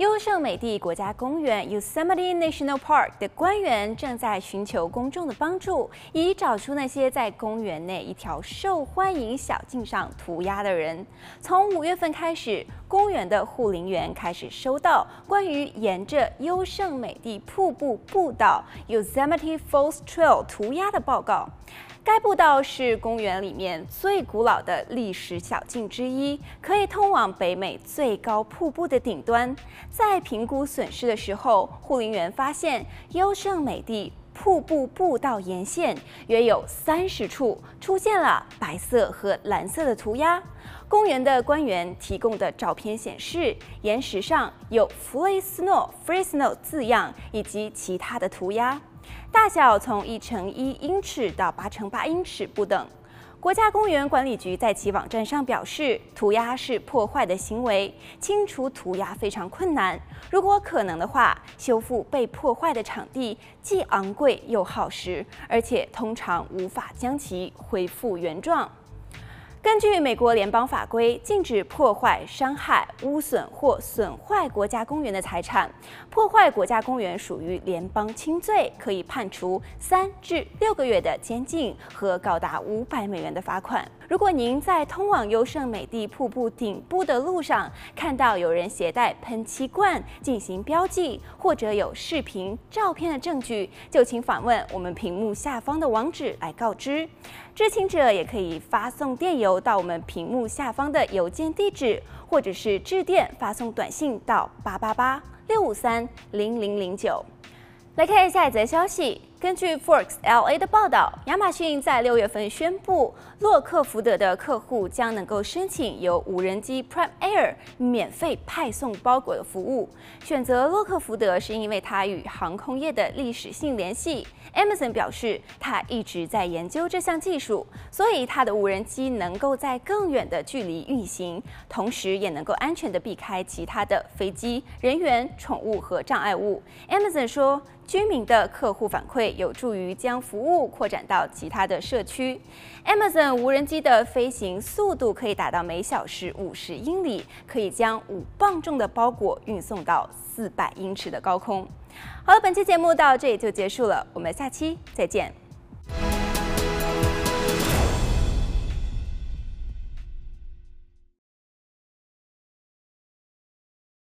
优胜美地国家公园 （Yosemite National Park） 的官员正在寻求公众的帮助，以找出那些在公园内一条受欢迎小径上涂鸦的人。从五月份开始，公园的护林员开始收到关于沿着优胜美地瀑布步道 （Yosemite Falls Trail） 涂鸦的报告。该步道是公园里面最古老的历史小径之一，可以通往北美最高瀑布的顶端。在评估损失的时候，护林员发现优胜美地瀑布步道沿线约有三十处出现了白色和蓝色的涂鸦。公园的官员提供的照片显示，岩石上有 “Free Snow, Free Snow” 字样以及其他的涂鸦。大小从一乘一英尺到八乘八英尺不等。国家公园管理局在其网站上表示，涂鸦是破坏的行为，清除涂鸦非常困难。如果可能的话，修复被破坏的场地既昂贵又耗时，而且通常无法将其恢复原状。根据美国联邦法规，禁止破坏、伤害、污损或损坏国家公园的财产。破坏国家公园属于联邦轻罪，可以判处三至六个月的监禁和高达五百美元的罚款。如果您在通往优胜美地瀑布顶部的路上看到有人携带喷漆罐进行标记，或者有视频、照片的证据，就请访问我们屏幕下方的网址来告知。知情者也可以发送电邮到我们屏幕下方的邮件地址，或者是致电发送短信到八八八六五三零零零九。来看一下一则消息。根据 Forbes LA 的报道，亚马逊在六月份宣布，洛克福德的客户将能够申请由无人机 Prime Air 免费派送包裹的服务。选择洛克福德是因为它与航空业的历史性联系。Amazon 表示，它一直在研究这项技术，所以它的无人机能够在更远的距离运行，同时也能够安全地避开其他的飞机、人员、宠物和障碍物。Amazon 说，居民的客户反馈有助于将服务扩展到其他的社区。Amazon 无人机的飞行速度可以达到每小时五十英里，可以将五磅重的包裹运送到四百英尺的高空。好了，本期节目到这里就结束了，我们下期再见。